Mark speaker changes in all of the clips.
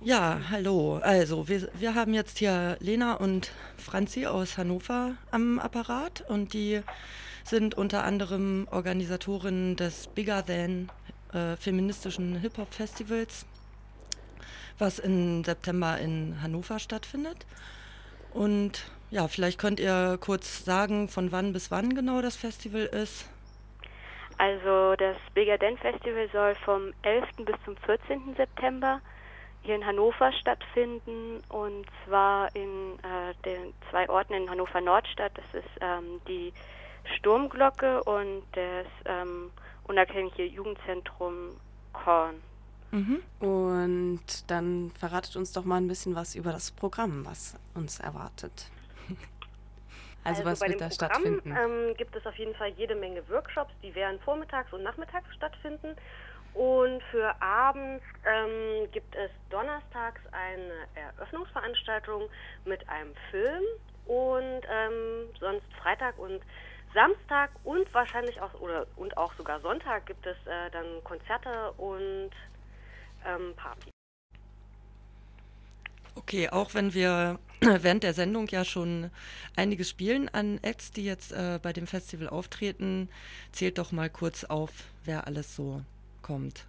Speaker 1: Ja, hallo. Also, wir, wir haben jetzt hier Lena und Franzi aus Hannover am Apparat und die sind unter anderem Organisatorin des Bigger Than äh, feministischen Hip-Hop-Festivals, was im September in Hannover stattfindet. Und ja, vielleicht könnt ihr kurz sagen, von wann bis wann genau das Festival ist.
Speaker 2: Also das Bigger Than Festival soll vom 11. bis zum 14. September hier in Hannover stattfinden und zwar in äh, den zwei Orten in Hannover Nordstadt. Das ist ähm, die Sturmglocke und das ähm, unabhängige Jugendzentrum Korn.
Speaker 3: Mhm. Und dann verratet uns doch mal ein bisschen was über das Programm, was uns erwartet.
Speaker 4: Also, also was wird da Programm, stattfinden? Ähm, gibt es auf jeden Fall jede Menge Workshops, die werden vormittags und nachmittags stattfinden. Und für abends ähm, gibt es donnerstags eine Eröffnungsveranstaltung mit einem Film und ähm, sonst Freitag und Samstag und wahrscheinlich auch oder und auch sogar Sonntag gibt es äh, dann Konzerte und ähm, Party.
Speaker 1: Okay, auch wenn wir während der Sendung ja schon einiges spielen an Acts, die jetzt äh, bei dem Festival auftreten, zählt doch mal kurz auf, wer alles so kommt?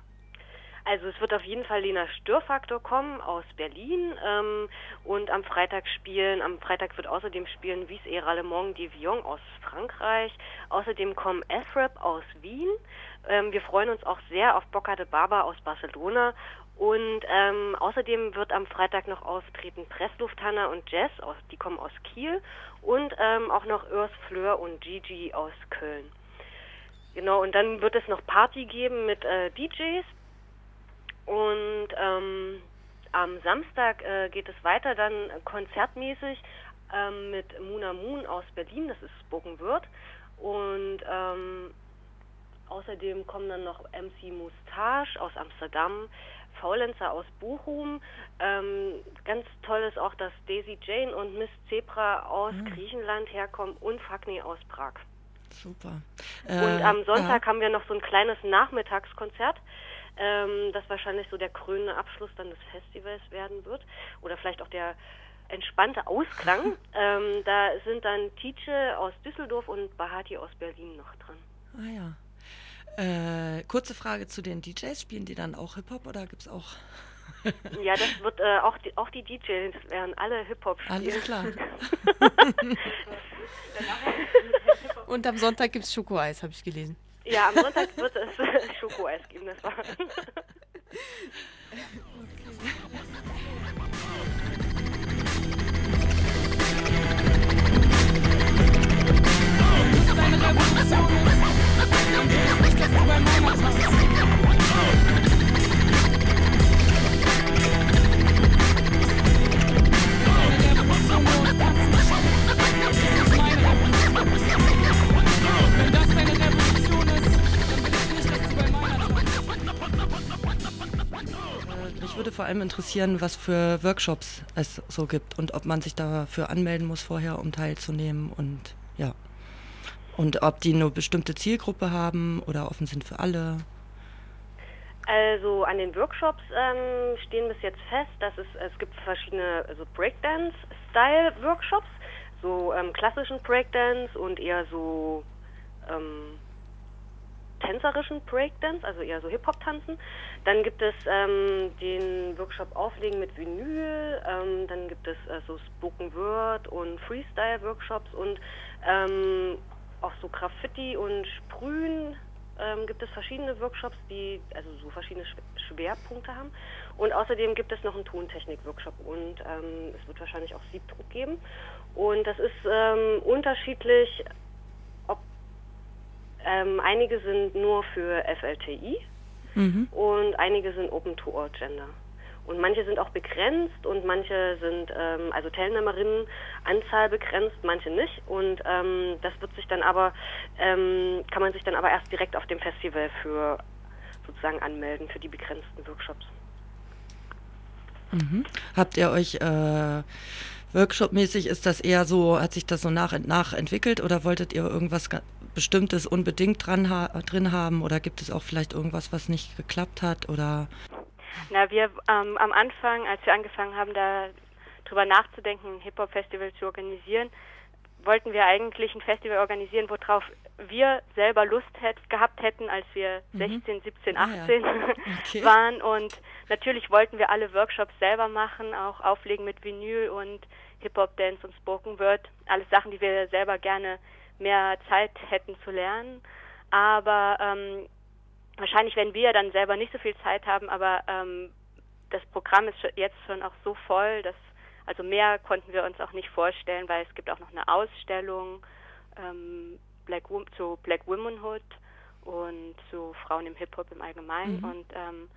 Speaker 4: Also es wird auf jeden Fall Lena Störfaktor kommen aus Berlin ähm, und am Freitag spielen, am Freitag wird außerdem spielen Wies Eralemont de Vion aus Frankreich. Außerdem kommen S-Rap aus Wien. Ähm, wir freuen uns auch sehr auf Boca de Baba aus Barcelona und ähm, außerdem wird am Freitag noch auftreten Presslufthanna und Jess, aus, die kommen aus Kiel und ähm, auch noch Urs Fleur und Gigi aus Köln. Genau, und dann wird es noch Party geben mit äh, DJs. Und ähm, am Samstag äh, geht es weiter dann konzertmäßig ähm, mit Muna Moon aus Berlin, das ist Spoken Word. Und ähm, außerdem kommen dann noch MC Moustache aus Amsterdam, Faulenzer aus Bochum. Ähm, ganz toll ist auch, dass Daisy Jane und Miss Zebra aus mhm. Griechenland herkommen und Fagni aus Prag.
Speaker 1: Super.
Speaker 4: Äh, und am Sonntag ja. haben wir noch so ein kleines Nachmittagskonzert, ähm, das wahrscheinlich so der krönende Abschluss dann des Festivals werden wird. Oder vielleicht auch der entspannte Ausklang. ähm, da sind dann Tietje aus Düsseldorf und Bahati aus Berlin noch dran.
Speaker 1: Ah ja. Äh, kurze Frage zu den DJs. Spielen die dann auch Hip-Hop oder gibt es auch
Speaker 4: ja, das wird äh, auch, die, auch die DJs werden alle Hip-Hop spielen.
Speaker 1: Alles klar.
Speaker 3: Und am Sonntag gibt es Schokoeis, habe ich gelesen.
Speaker 4: Ja, am Sonntag wird es Schokoeis geben, das war. Revolution
Speaker 1: allem interessieren, was für Workshops es so gibt und ob man sich dafür anmelden muss vorher, um teilzunehmen und ja. Und ob die eine bestimmte Zielgruppe haben oder offen sind für alle.
Speaker 4: Also an den Workshops ähm, stehen bis jetzt fest, dass es, es gibt verschiedene also Breakdance-Style-Workshops, so ähm, klassischen Breakdance und eher so ähm, tänzerischen Breakdance, also eher so Hip-Hop-Tanzen. Dann gibt es ähm, den Workshop Auflegen mit Vinyl, ähm, dann gibt es äh, so Spoken Word und Freestyle-Workshops und ähm, auch so Graffiti und Sprühen ähm, gibt es verschiedene Workshops, die also so verschiedene Schwerpunkte haben. Und außerdem gibt es noch einen Tontechnik-Workshop und ähm, es wird wahrscheinlich auch Siebdruck geben. Und das ist ähm, unterschiedlich ähm, einige sind nur für FLTI mhm. und einige sind Open to All Gender. Und manche sind auch begrenzt und manche sind, ähm, also Teilnehmerinnenanzahl begrenzt, manche nicht. Und ähm, das wird sich dann aber, ähm, kann man sich dann aber erst direkt auf dem Festival für sozusagen anmelden, für die begrenzten Workshops.
Speaker 1: Mhm. Habt ihr euch äh, Workshop-mäßig, ist das eher so, hat sich das so nach und nach entwickelt oder wolltet ihr irgendwas Bestimmtes unbedingt dran ha drin haben oder gibt es auch vielleicht irgendwas, was nicht geklappt hat oder?
Speaker 2: Na, wir ähm, am Anfang, als wir angefangen haben, da drüber nachzudenken, ein Hip-Hop-Festival zu organisieren, wollten wir eigentlich ein Festival organisieren, worauf wir selber Lust hätt, gehabt hätten, als wir mhm. 16, 17, 18 ah, ja. okay. waren. Und natürlich wollten wir alle Workshops selber machen, auch auflegen mit Vinyl und Hip-Hop-Dance und Spoken Word. Alles Sachen, die wir selber gerne mehr Zeit hätten zu lernen. Aber ähm, wahrscheinlich werden wir dann selber nicht so viel Zeit haben, aber ähm, das Programm ist jetzt schon auch so voll, dass also mehr konnten wir uns auch nicht vorstellen, weil es gibt auch noch eine Ausstellung ähm, Black, zu Black Womanhood und zu Frauen im Hip-Hop im Allgemeinen. Mhm. Und ähm,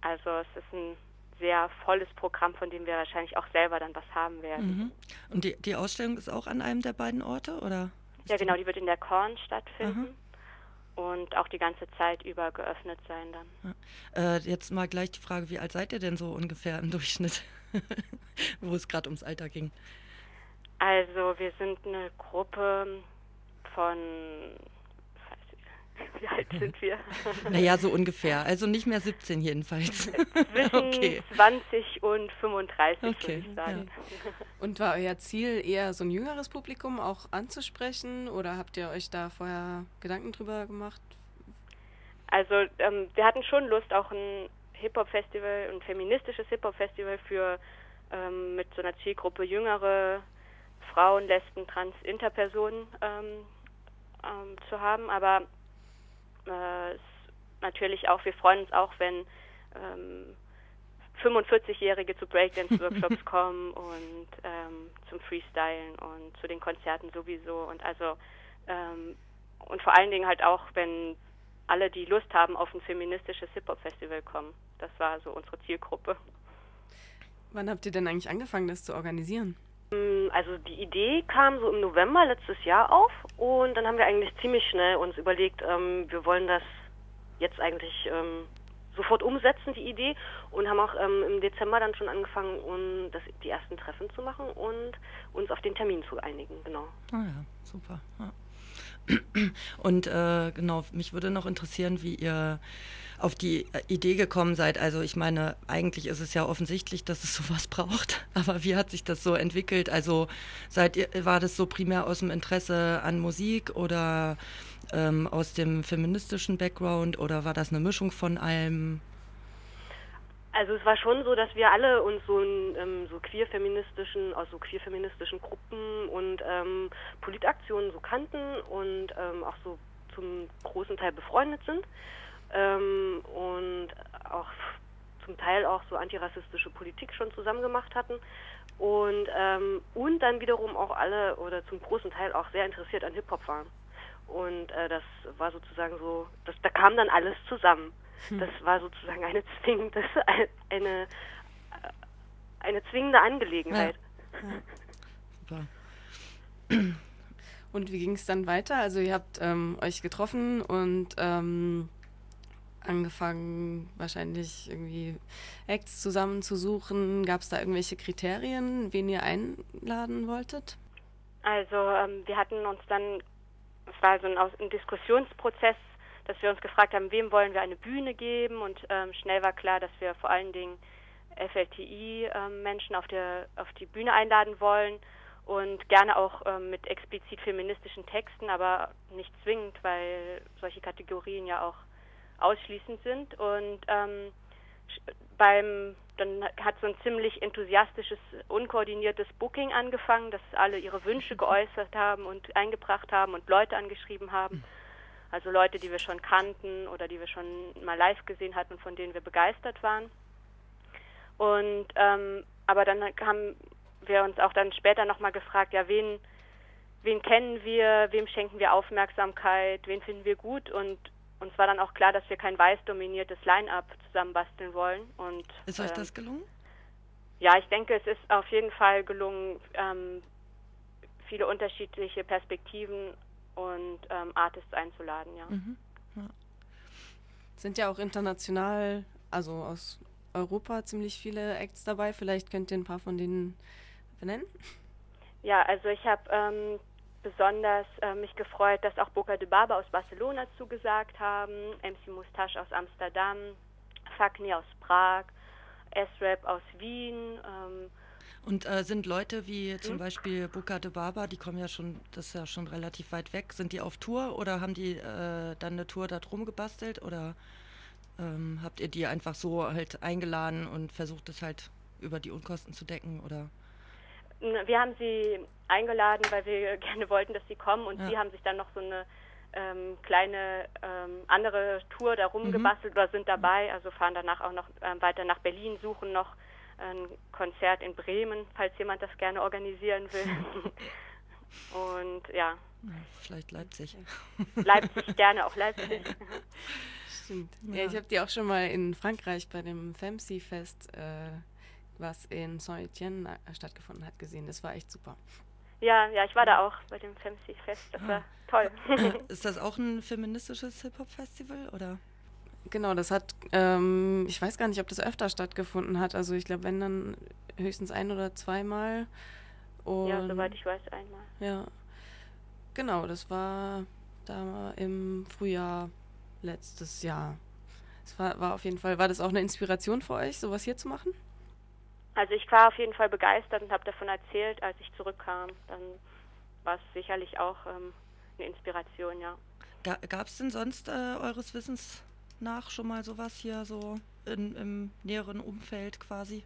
Speaker 2: also es ist ein sehr volles Programm, von dem wir wahrscheinlich auch selber dann was haben werden.
Speaker 1: Mhm. Und die, die Ausstellung ist auch an einem der beiden Orte, oder?
Speaker 2: Ja, genau, die wird in der Korn stattfinden. Mhm und auch die ganze Zeit über geöffnet sein dann.
Speaker 1: Ja. Äh, jetzt mal gleich die Frage, wie alt seid ihr denn so ungefähr im Durchschnitt, wo es gerade ums Alter ging?
Speaker 2: Also wir sind eine Gruppe von wie alt sind wir?
Speaker 1: Naja, so ungefähr. Also nicht mehr 17 jedenfalls.
Speaker 2: Zwischen okay. 20 und 35, okay. würde ich sagen.
Speaker 3: Ja. Und war euer Ziel eher so ein jüngeres Publikum auch anzusprechen oder habt ihr euch da vorher Gedanken drüber gemacht?
Speaker 2: Also ähm, wir hatten schon Lust, auch ein Hip-Hop-Festival, ein feministisches Hip-Hop-Festival für ähm, mit so einer Zielgruppe jüngere Frauen, Lesben, Trans, Interpersonen ähm, ähm zu haben, aber äh, natürlich auch, wir freuen uns auch, wenn ähm, 45-Jährige zu Breakdance-Workshops kommen und ähm, zum Freestylen und zu den Konzerten sowieso und also ähm, und vor allen Dingen halt auch, wenn alle, die Lust haben, auf ein feministisches Hip-Hop-Festival kommen. Das war so unsere Zielgruppe.
Speaker 3: Wann habt ihr denn eigentlich angefangen, das zu organisieren?
Speaker 4: Mm, also die Idee kam so im November letztes Jahr auf und dann haben wir eigentlich ziemlich schnell uns überlegt, ähm, wir wollen das jetzt eigentlich ähm, sofort umsetzen, die Idee, und haben auch ähm, im Dezember dann schon angefangen, um das, die ersten Treffen zu machen und uns auf den Termin zu einigen, genau.
Speaker 1: Ah ja, super. Ja. Und äh, genau, mich würde noch interessieren, wie ihr auf die äh, Idee gekommen seid. Also ich meine, eigentlich ist es ja offensichtlich, dass es sowas braucht, aber wie hat sich das so entwickelt? Also seid ihr, war das so primär aus dem Interesse an Musik oder ähm, aus dem feministischen Background oder war das eine Mischung von allem?
Speaker 4: Also es war schon so, dass wir alle uns so ähm, so queer-feministischen, aus so queer-feministischen Gruppen und ähm, Politaktionen so kannten und ähm, auch so zum großen Teil befreundet sind ähm, und auch zum Teil auch so antirassistische Politik schon zusammen gemacht hatten und ähm, und dann wiederum auch alle oder zum großen Teil auch sehr interessiert an Hip Hop waren und äh, das war sozusagen so, das, da kam dann alles zusammen. Hm. Das war sozusagen eine zwingende, eine, eine zwingende Angelegenheit. Ja. Ja.
Speaker 3: Super. Und wie ging es dann weiter? Also ihr habt ähm, euch getroffen und ähm, angefangen, wahrscheinlich irgendwie Acts zusammenzusuchen. Gab es da irgendwelche Kriterien, wen ihr einladen wolltet?
Speaker 2: Also ähm, wir hatten uns dann, es war so ein, ein, Diskussionsprozess, dass wir uns gefragt haben, wem wollen wir eine Bühne geben und ähm, schnell war klar, dass wir vor allen Dingen FLTI-Menschen ähm, auf, auf die Bühne einladen wollen und gerne auch ähm, mit explizit feministischen Texten, aber nicht zwingend, weil solche Kategorien ja auch ausschließend sind. Und ähm, beim dann hat so ein ziemlich enthusiastisches, unkoordiniertes Booking angefangen, dass alle ihre Wünsche geäußert haben und eingebracht haben und Leute angeschrieben haben. Also Leute, die wir schon kannten oder die wir schon mal live gesehen hatten und von denen wir begeistert waren. Und ähm, aber dann haben wir uns auch dann später nochmal gefragt, ja, wen, wen kennen wir, wem schenken wir Aufmerksamkeit, wen finden wir gut und uns war dann auch klar, dass wir kein weiß dominiertes Line-up zusammenbasteln wollen. Und,
Speaker 1: ist euch ähm, das gelungen?
Speaker 2: Ja, ich denke, es ist auf jeden Fall gelungen, ähm, viele unterschiedliche Perspektiven und ähm, Artists einzuladen, ja. Mhm. ja.
Speaker 3: Sind ja auch international, also aus Europa ziemlich viele Acts dabei. Vielleicht könnt ihr ein paar von denen benennen?
Speaker 2: Ja, also ich habe ähm, besonders äh, mich gefreut, dass auch Boca de Baba aus Barcelona zugesagt haben, MC Mustache aus Amsterdam, Fakni aus Prag, S-Rap aus Wien. Ähm,
Speaker 1: und äh, sind Leute wie zum hm? Beispiel Buka de Baba, die kommen ja schon, das ist ja schon relativ weit weg, sind die auf Tour oder haben die äh, dann eine Tour da drum gebastelt oder ähm, habt ihr die einfach so halt eingeladen und versucht es halt über die Unkosten zu decken oder?
Speaker 2: Wir haben sie eingeladen, weil wir gerne wollten, dass sie kommen und ja. sie haben sich dann noch so eine ähm, kleine ähm, andere Tour darum mhm. gebastelt oder sind dabei, also fahren danach auch noch ähm, weiter nach Berlin, suchen noch ein Konzert in Bremen, falls jemand das gerne organisieren will. Und ja.
Speaker 1: Vielleicht Leipzig.
Speaker 2: Leipzig, gerne auch Leipzig.
Speaker 3: Stimmt. Ja, ja ich habe die auch schon mal in Frankreich bei dem Femsi-Fest, äh, was in Saint-Étienne äh, stattgefunden hat, gesehen. Das war echt super.
Speaker 2: Ja, ja, ich war da auch bei dem Femsi-Fest. Das ah. war toll.
Speaker 1: Ist das auch ein feministisches Hip-Hop-Festival oder?
Speaker 3: Genau, das hat, ähm, ich weiß gar nicht, ob das öfter stattgefunden hat. Also ich glaube, wenn dann höchstens ein oder zweimal.
Speaker 2: Und ja, soweit ich weiß, einmal.
Speaker 3: Ja, genau, das war da im Frühjahr letztes Jahr. Es war, war auf jeden Fall, war das auch eine Inspiration für euch, sowas hier zu machen?
Speaker 2: Also ich war auf jeden Fall begeistert und habe davon erzählt, als ich zurückkam. Dann war es sicherlich auch ähm, eine Inspiration, ja.
Speaker 1: Gab es denn sonst äh, eures Wissens nach schon mal sowas hier so in, im näheren Umfeld quasi?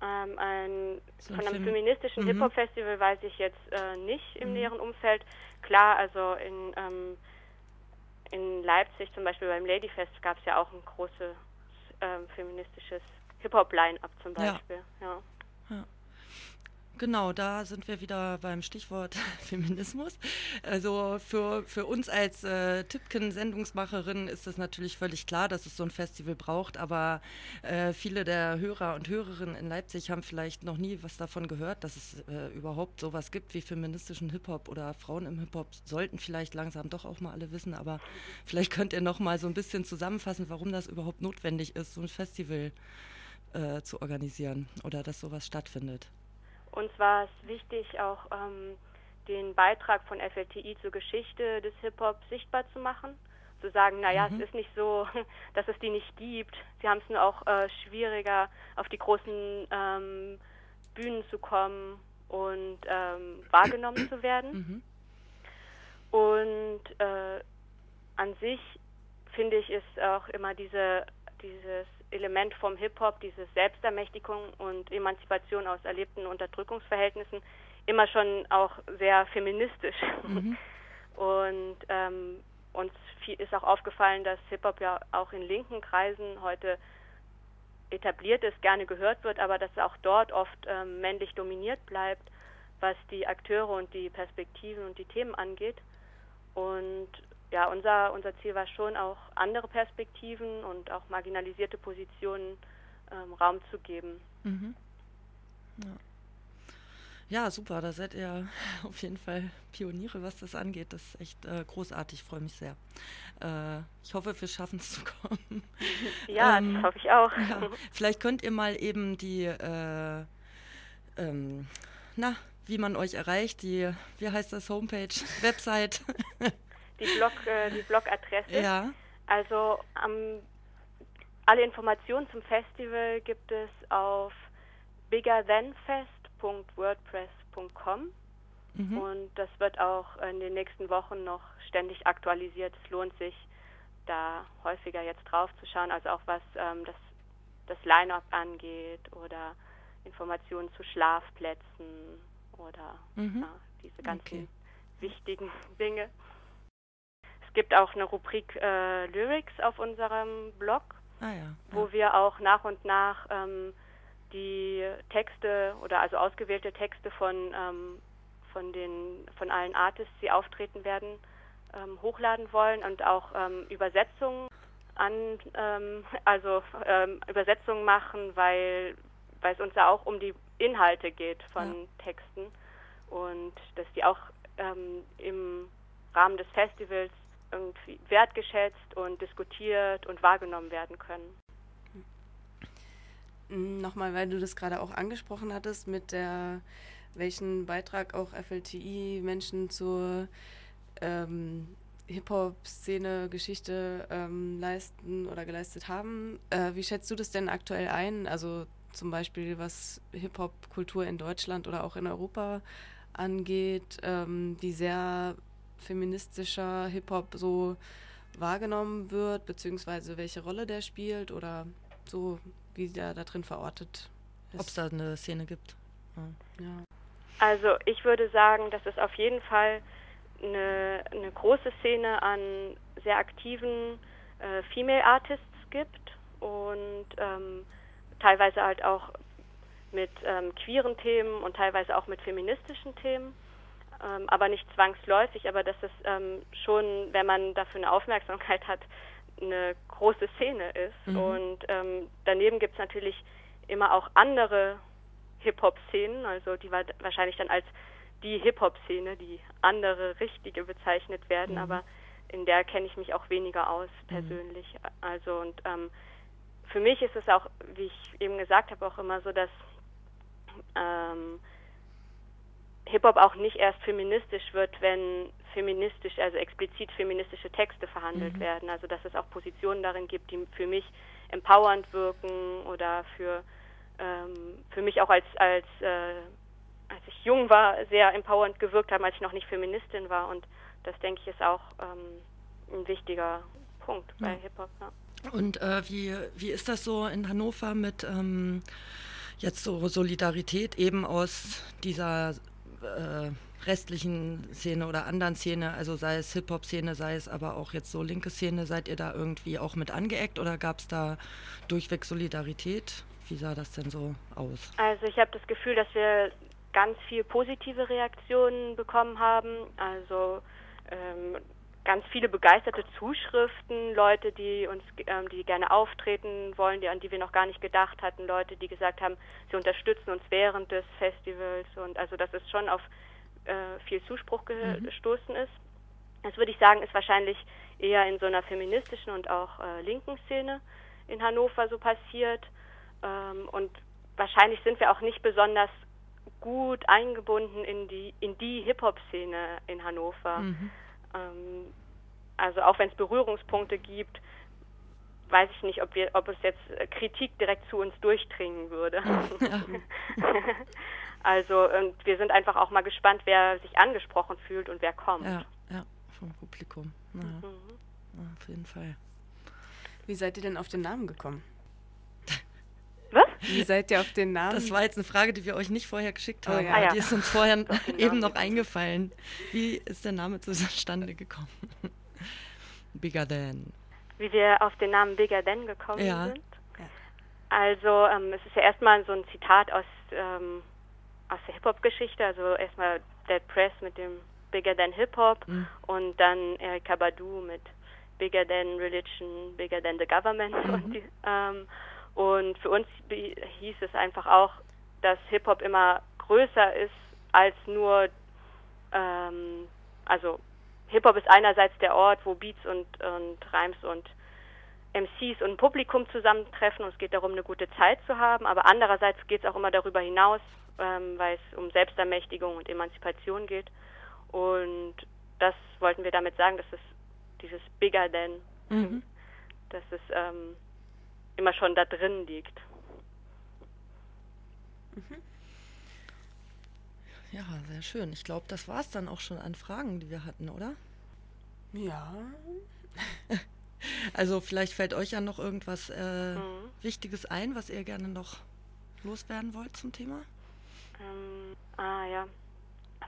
Speaker 2: Ähm, ein, so ein von einem Film. feministischen mhm. Hip-Hop-Festival weiß ich jetzt äh, nicht im mhm. näheren Umfeld. Klar, also in, ähm, in Leipzig zum Beispiel beim Ladyfest gab es ja auch ein großes ähm, feministisches Hip-Hop-Line-Up zum Beispiel. Ja. ja. ja.
Speaker 1: Genau, da sind wir wieder beim Stichwort Feminismus. Also für, für uns als äh, Tipken-Sendungsmacherin ist es natürlich völlig klar, dass es so ein Festival braucht, aber äh, viele der Hörer und Hörerinnen in Leipzig haben vielleicht noch nie was davon gehört, dass es äh, überhaupt sowas gibt wie feministischen Hip-Hop oder Frauen im Hip-Hop. Sollten vielleicht langsam doch auch mal alle wissen, aber vielleicht könnt ihr noch mal so ein bisschen zusammenfassen, warum das überhaupt notwendig ist, so ein Festival äh, zu organisieren oder dass sowas stattfindet.
Speaker 2: Uns war es wichtig, auch ähm, den Beitrag von FLTI zur Geschichte des Hip-Hop sichtbar zu machen. Zu sagen, naja, mhm. es ist nicht so, dass es die nicht gibt. Sie haben es nur auch äh, schwieriger, auf die großen ähm, Bühnen zu kommen und ähm, wahrgenommen zu werden. Mhm. Und äh, an sich finde ich, ist auch immer diese, dieses Element vom Hip-Hop, diese Selbstermächtigung und Emanzipation aus erlebten Unterdrückungsverhältnissen, immer schon auch sehr feministisch. Mhm. Und ähm, uns ist auch aufgefallen, dass Hip-Hop ja auch in linken Kreisen heute etabliert ist, gerne gehört wird, aber dass auch dort oft ähm, männlich dominiert bleibt, was die Akteure und die Perspektiven und die Themen angeht. Und ja, unser, unser Ziel war schon auch andere Perspektiven und auch marginalisierte Positionen ähm, Raum zu geben. Mhm.
Speaker 1: Ja. ja. super, da seid ihr auf jeden Fall Pioniere, was das angeht. Das ist echt äh, großartig, freue mich sehr. Äh, ich hoffe, wir schaffen es zu kommen.
Speaker 2: Ja, ähm, das hoffe ich auch.
Speaker 1: Ja, vielleicht könnt ihr mal eben die, äh, ähm, na, wie man euch erreicht, die, wie heißt das, Homepage, Website
Speaker 2: die, Blog, äh, die Blogadresse.
Speaker 1: Ja.
Speaker 2: Also ähm, alle Informationen zum Festival gibt es auf biggerthanfest.wordpress.com mhm. und das wird auch in den nächsten Wochen noch ständig aktualisiert. Es lohnt sich, da häufiger jetzt drauf zu schauen, also auch was ähm, das, das Line-up angeht oder Informationen zu Schlafplätzen oder mhm. ja, diese ganzen okay. wichtigen Dinge. Es gibt auch eine Rubrik äh, Lyrics auf unserem Blog,
Speaker 1: ah, ja.
Speaker 2: wo ja. wir auch nach und nach ähm, die Texte oder also ausgewählte Texte von, ähm, von, den, von allen Artists, die auftreten werden, ähm, hochladen wollen und auch ähm, Übersetzungen an, ähm, also ähm, Übersetzungen machen, weil, weil es uns ja auch um die Inhalte geht von ja. Texten und dass die auch im Rahmen des Festivals irgendwie wertgeschätzt und diskutiert und wahrgenommen werden können.
Speaker 3: Nochmal, weil du das gerade auch angesprochen hattest, mit der, welchen Beitrag auch FLTI Menschen zur, ähm, Hip-Hop-Szene Geschichte ähm, leisten oder geleistet haben. Äh, wie schätzt du das denn aktuell ein? Also zum Beispiel was Hip-Hop-Kultur in Deutschland oder auch in Europa angeht, ähm, wie sehr feministischer Hip-Hop so wahrgenommen wird, beziehungsweise welche Rolle der spielt oder so, wie der da drin verortet
Speaker 1: ist. Ob es da eine Szene gibt.
Speaker 2: Ja. ja. Also ich würde sagen, dass es auf jeden Fall eine, eine große Szene an sehr aktiven äh, Female Artists gibt und ähm, teilweise halt auch mit ähm, queeren Themen und teilweise auch mit feministischen Themen, ähm, aber nicht zwangsläufig, aber dass es ähm, schon, wenn man dafür eine Aufmerksamkeit hat, eine große Szene ist. Mhm. Und ähm, daneben gibt es natürlich immer auch andere Hip-Hop-Szenen, also die war wahrscheinlich dann als die Hip-Hop-Szene, die andere richtige bezeichnet werden, mhm. aber in der kenne ich mich auch weniger aus mhm. persönlich. Mhm. Also und ähm, für mich ist es auch, wie ich eben gesagt habe, auch immer so, dass ähm, Hip-Hop auch nicht erst feministisch wird, wenn feministisch, also explizit feministische Texte verhandelt mhm. werden. Also dass es auch Positionen darin gibt, die für mich empowernd wirken oder für ähm, für mich auch als als äh, als ich jung war sehr empowernd gewirkt haben, als ich noch nicht Feministin war und das denke ich ist auch ähm, ein wichtiger Punkt bei ja. Hip Hop. Ja.
Speaker 1: Und äh, wie wie ist das so in Hannover mit ähm, jetzt so Solidarität eben aus dieser äh, restlichen Szene oder anderen Szene, also sei es Hip-Hop-Szene, sei es aber auch jetzt so linke Szene, seid ihr da irgendwie auch mit angeeckt oder gab es da durchweg Solidarität? Wie sah das denn so aus?
Speaker 2: Also ich habe das Gefühl, dass wir ganz viel positive Reaktionen bekommen haben. Also ähm, ganz viele begeisterte Zuschriften, Leute, die uns, ähm, die gerne auftreten wollen, die, an die wir noch gar nicht gedacht hatten, Leute, die gesagt haben, sie unterstützen uns während des Festivals und also dass es schon auf äh, viel Zuspruch gestoßen mhm. ist. Das würde ich sagen, ist wahrscheinlich eher in so einer feministischen und auch äh, linken Szene in Hannover so passiert. Ähm, und wahrscheinlich sind wir auch nicht besonders gut eingebunden in die in die Hip-Hop-Szene in Hannover. Mhm. Ähm, also auch wenn es Berührungspunkte gibt, weiß ich nicht, ob wir, ob es jetzt Kritik direkt zu uns durchdringen würde. Also und wir sind einfach auch mal gespannt, wer sich angesprochen fühlt und wer kommt.
Speaker 1: Ja, ja vom Publikum. Ja. Mhm. Ja, auf jeden Fall.
Speaker 3: Wie seid ihr denn auf den Namen gekommen?
Speaker 2: Was?
Speaker 3: Wie seid ihr auf den Namen?
Speaker 1: Das war jetzt eine Frage, die wir euch nicht vorher geschickt haben. Oh, ja. ah, Die ist uns vorher eben noch eingefallen. Wie ist der Name zustande gekommen? Bigger Than.
Speaker 2: Wie wir auf den Namen Bigger Than gekommen ja. sind? Also ähm, es ist ja erstmal so ein Zitat aus, ähm, aus der Hip-Hop-Geschichte. Also erstmal Dead Press mit dem Bigger Than Hip-Hop mhm. und dann Erika Badu mit Bigger Than Religion, Bigger Than the Government. Mhm. Und die, ähm, und für uns hieß es einfach auch, dass Hip-Hop immer größer ist als nur, ähm, also Hip-Hop ist einerseits der Ort, wo Beats und, und Rhymes und MCs und Publikum zusammentreffen und es geht darum, eine gute Zeit zu haben, aber andererseits geht es auch immer darüber hinaus, ähm, weil es um Selbstermächtigung und Emanzipation geht. Und das wollten wir damit sagen, dass es dieses Bigger Than, mhm. dass es ähm, immer schon da drin liegt.
Speaker 1: Mhm. Ja, sehr schön. Ich glaube, das war es dann auch schon an Fragen, die wir hatten, oder?
Speaker 3: Ja.
Speaker 1: also vielleicht fällt euch ja noch irgendwas äh, mhm. Wichtiges ein, was ihr gerne noch loswerden wollt zum Thema?
Speaker 2: Ähm, ah ja,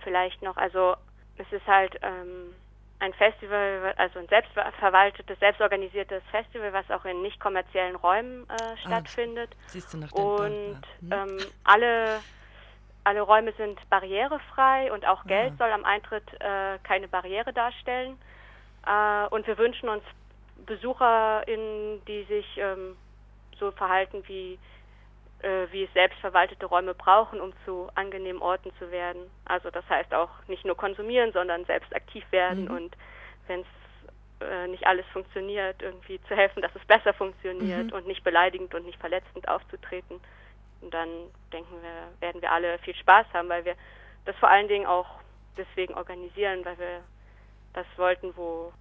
Speaker 2: vielleicht noch. Also es ist halt ähm, ein Festival, also ein selbstverwaltetes, selbstorganisiertes Festival, was auch in nicht kommerziellen Räumen äh, ah, stattfindet.
Speaker 1: Ah, siehst du nach
Speaker 2: und hm. ähm, alle, alle Räume sind barrierefrei und auch Geld ah. soll am Eintritt äh, keine Barriere darstellen. Äh, und wir wünschen uns BesucherInnen, die sich ähm, so verhalten wie äh, wie es selbstverwaltete Räume brauchen, um zu angenehmen Orten zu werden. Also das heißt auch nicht nur konsumieren, sondern selbst aktiv werden mhm. und wenn es äh, nicht alles funktioniert, irgendwie zu helfen, dass es besser funktioniert mhm. und nicht beleidigend und nicht verletzend aufzutreten. Und dann denken wir, werden wir alle viel Spaß haben, weil wir das vor allen Dingen auch deswegen organisieren, weil wir das wollten, wo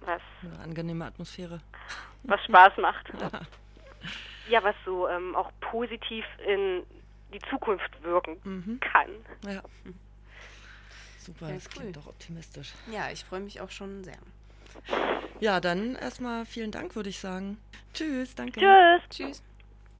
Speaker 4: was
Speaker 1: Eine angenehme Atmosphäre.
Speaker 4: was Spaß macht.
Speaker 1: Ja.
Speaker 4: Ja, was so ähm, auch positiv in die Zukunft wirken
Speaker 1: Mhm.
Speaker 4: kann.
Speaker 1: ja. Super,
Speaker 3: Ja,
Speaker 1: das
Speaker 3: cool.
Speaker 1: klingt doch optimistisch.
Speaker 3: Ja, ich freue mich auch schon sehr.
Speaker 1: Ja, dann erstmal vielen Dank, würde ich sagen. Tschüss, danke.
Speaker 4: Tschüss!
Speaker 3: Tschüss.